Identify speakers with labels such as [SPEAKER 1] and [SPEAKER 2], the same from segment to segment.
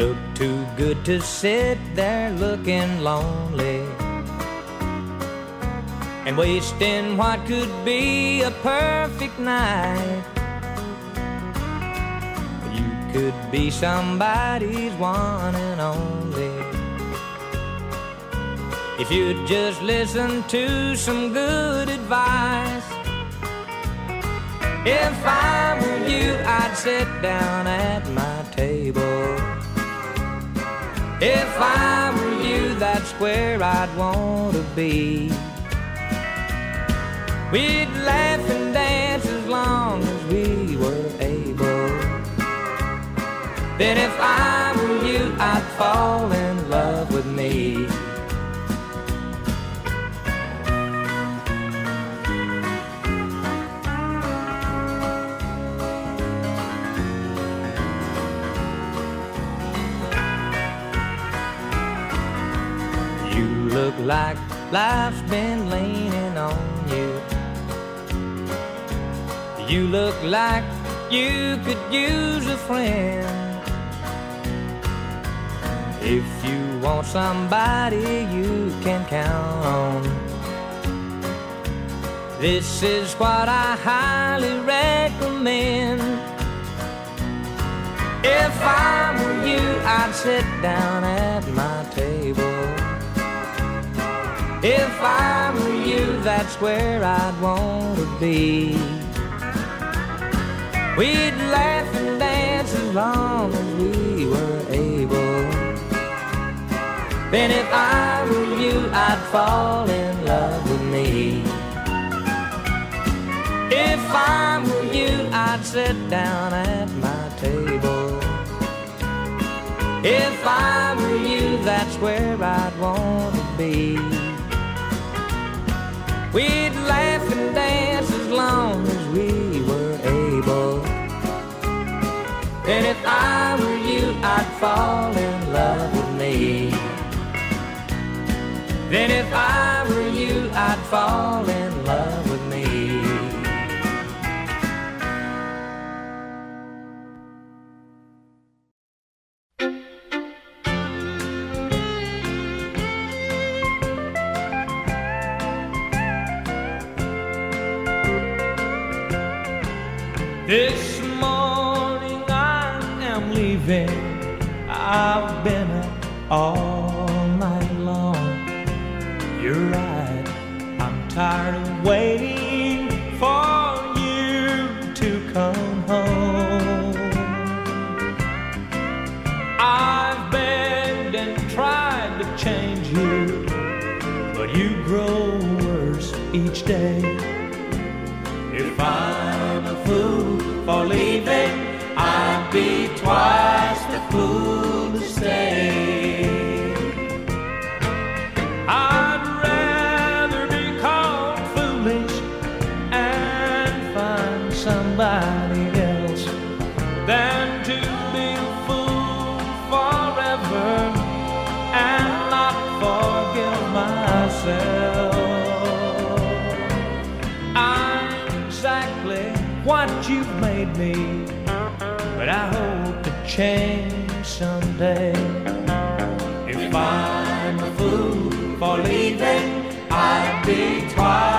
[SPEAKER 1] look too good to sit there looking lonely and wasting what could be a perfect night. You could be somebody's one and only if you'd just listen to some good advice. If I were you, I'd sit down at my table. If I were you, that's where I'd want to be. We'd laugh and dance as long as we were able. Then if I were you, I'd fall in like life's been leaning on you. You look like you could use a friend. If you want somebody you can count on. This is what I highly recommend. If I were you, I'd sit down at my. If I were you, that's where I'd want to be. We'd laugh and dance as long as we were able. Then if I were you, I'd fall in love with me. If I were you, I'd sit down at my table. If I were you, that's where I'd want to be. We'd laugh and dance as long as we were able. And if I were you, I'd fall in love with me. Then if I were you, I'd fall in This morning I am leaving. I've been up all night long. You're right, I'm tired of waiting for you to come home. I've begged and tried to change you, but you grow worse each day. If I'm a fool leaving, I'd be twice the fool you've made me, but I hope to change someday. If I'm a fool for leaving, I'd be twice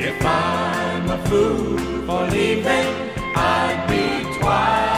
[SPEAKER 1] If I'm a fool for leaving, I'd be twice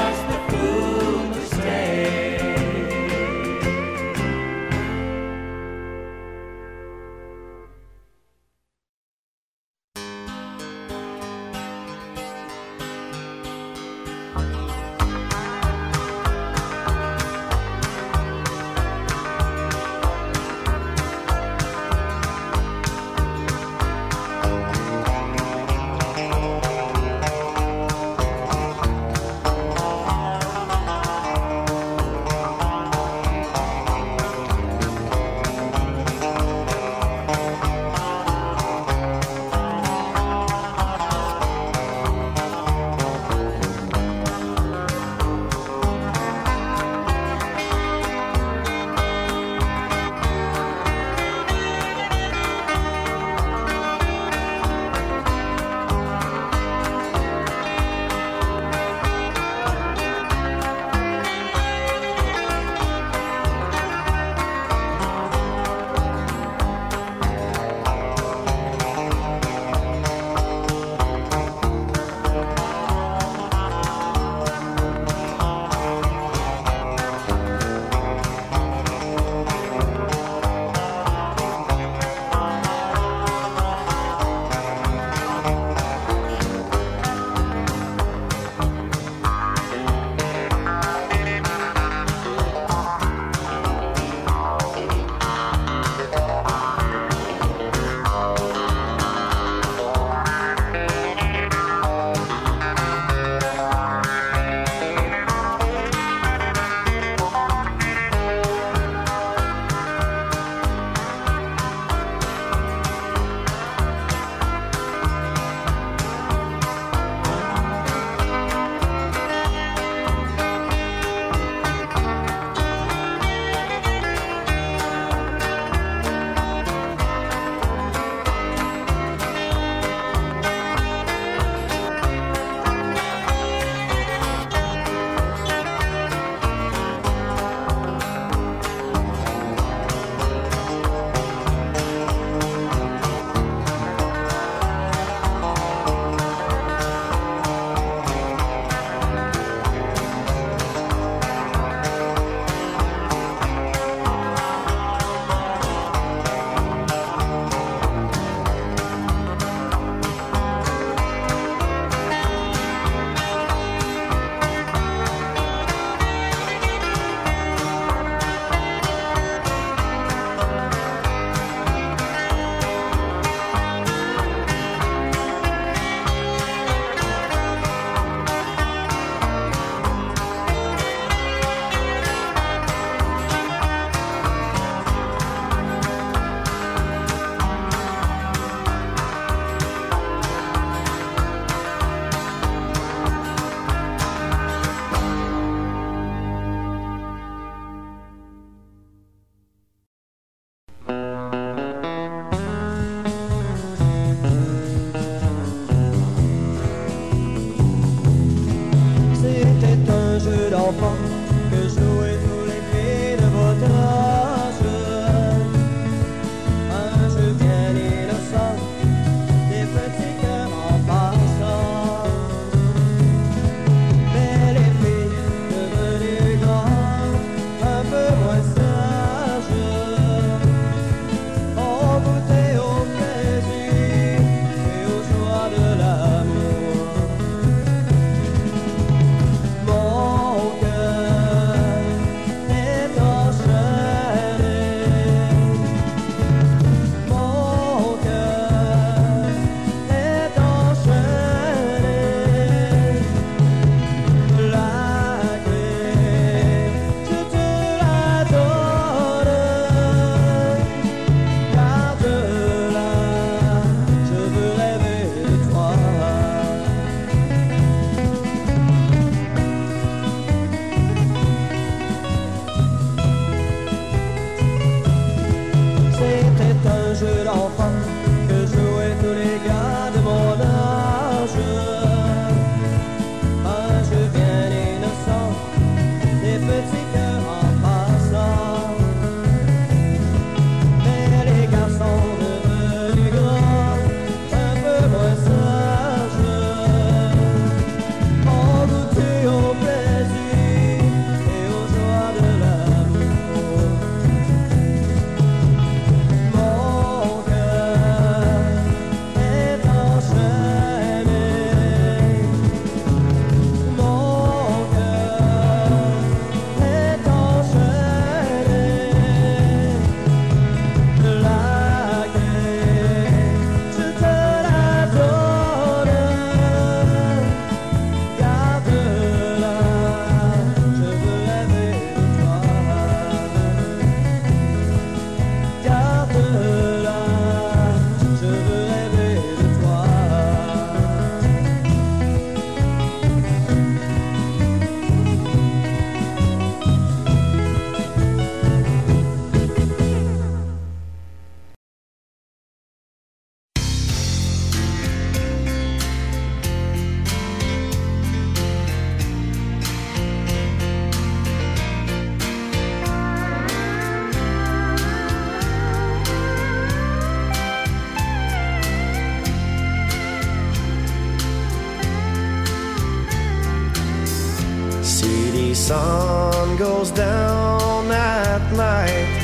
[SPEAKER 2] sun goes down at night,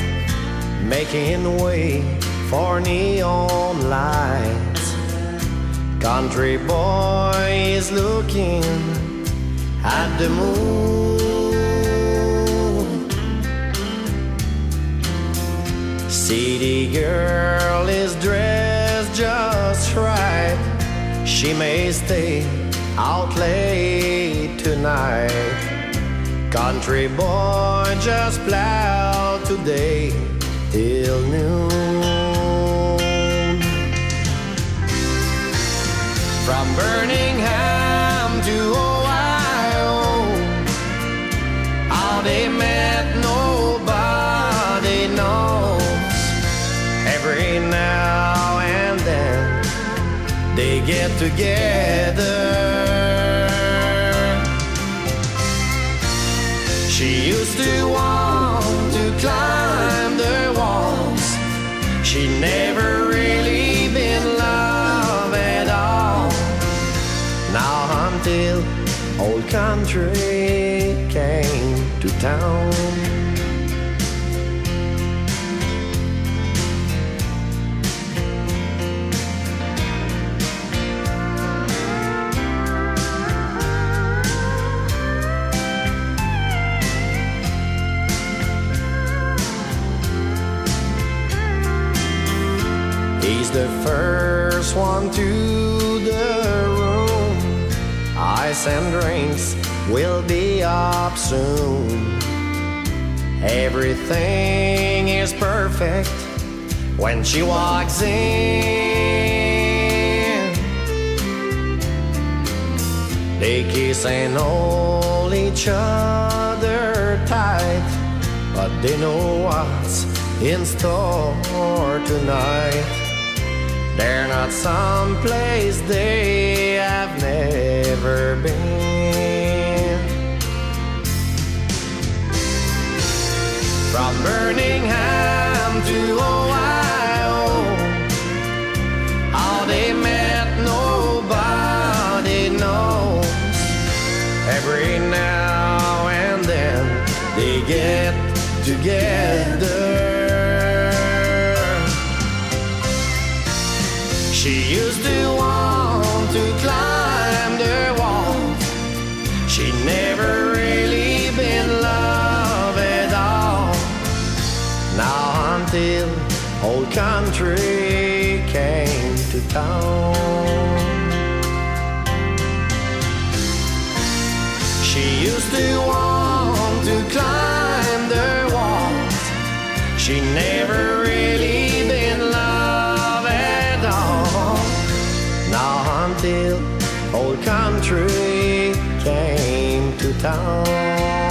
[SPEAKER 2] making way for neon lights. Country boy is looking at the moon. City girl is dressed just right. She may stay out late tonight. Country boy just plowed today till noon. From Birmingham to Ohio, how they met nobody knows. Every now and then they get together. Never really been love at all. Now until old country came to town. He's the first one to the room. Ice and drinks will be up soon. Everything is perfect when she walks in. They kiss and hold each other tight, but they know what's in store tonight. They're not someplace they have never been. From Birmingham to Ohio, how they met nobody knows. Every now and then they get together. She used to want to climb the walls. She never really been love at all. Now until old country came to town. She used to want to climb the walls. She never country came to town.